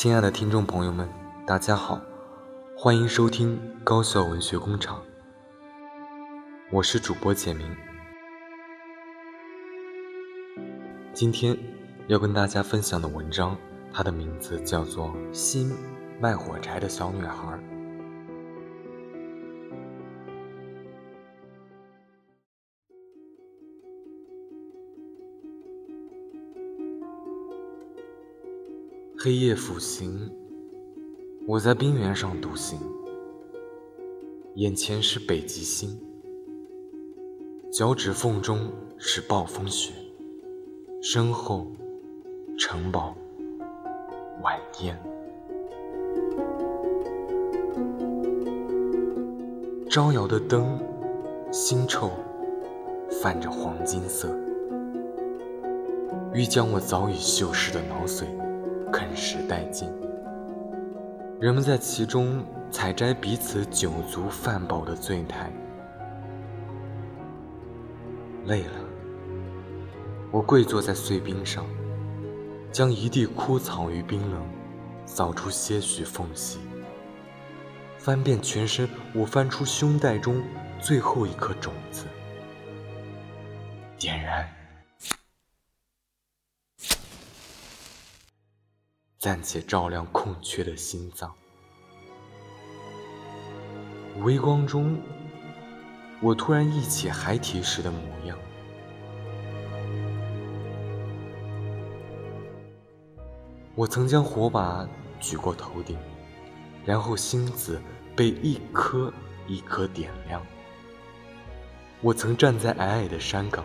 亲爱的听众朋友们，大家好，欢迎收听高校文学工厂，我是主播简明。今天要跟大家分享的文章，它的名字叫做《新卖火柴的小女孩》。黑夜抚行，我在冰原上独行，眼前是北极星，脚趾缝中是暴风雪，身后城堡晚烟，招摇的灯，腥臭，泛着黄金色，欲将我早已锈蚀的脑髓。啃食殆尽，人们在其中采摘彼此酒足饭饱的醉态。累了，我跪坐在碎冰上，将一地枯草与冰冷扫出些许缝隙，翻遍全身，我翻出胸袋中最后一颗种子，点燃。暂且照亮空缺的心脏。微光中，我突然忆起孩提时的模样。我曾将火把举过头顶，然后星子被一颗一颗点亮。我曾站在矮矮的山岗，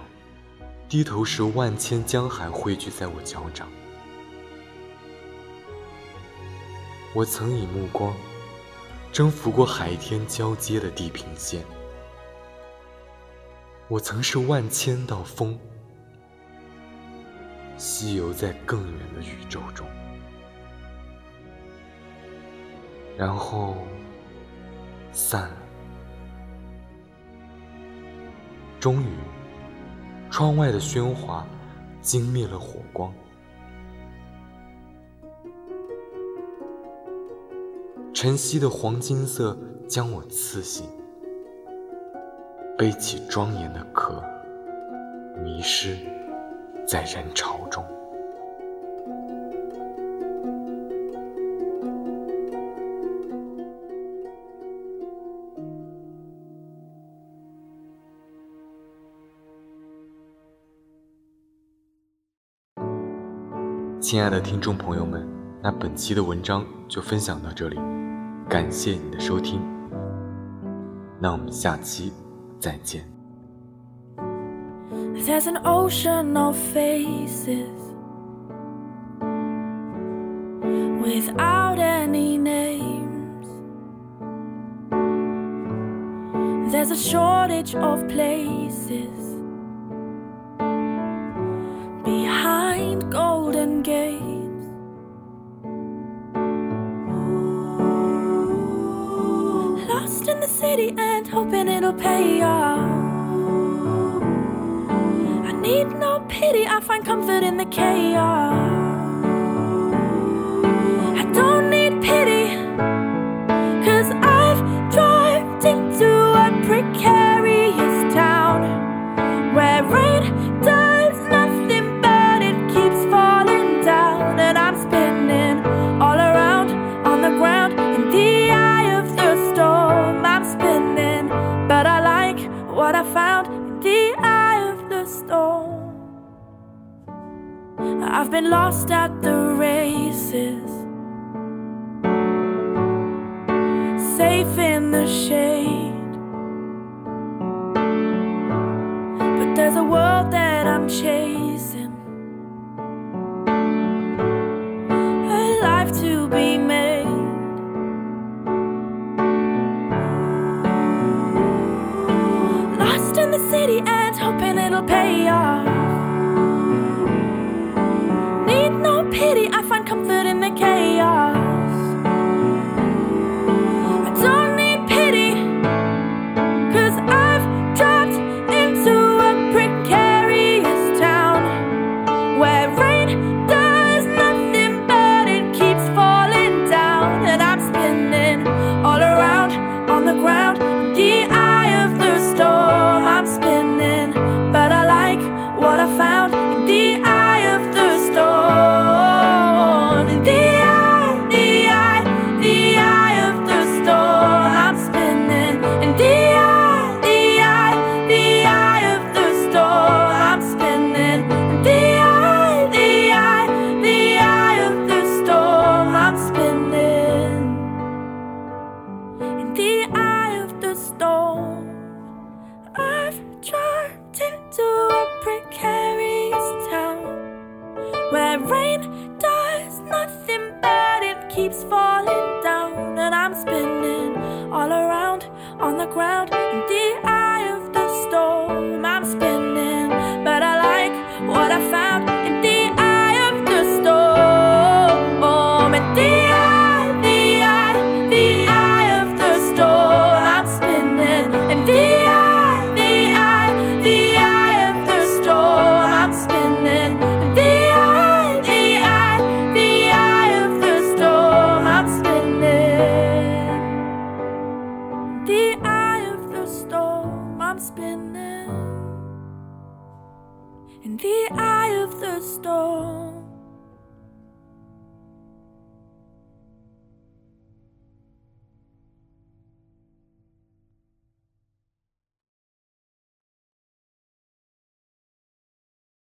低头时万千江海汇聚在我脚掌。我曾以目光征服过海天交接的地平线，我曾是万千道风，西游在更远的宇宙中，然后散了。终于，窗外的喧哗惊灭了火光。晨曦的黄金色将我刺醒，背起庄严的壳，迷失在人潮中。亲爱的听众朋友们，那本期的文章就分享到这里。感谢你的收听，那我们下期再见。There's an ocean of faces without any names. There's a shortage of places behind golden Gate. And hoping it'll pay off. I need no pity, I find comfort in the chaos. I don't need pity, cause I've dropped into a precarious town where rain does. what I found in the eye of the storm. I've been lost at the races, safe in the shade. on the ground in the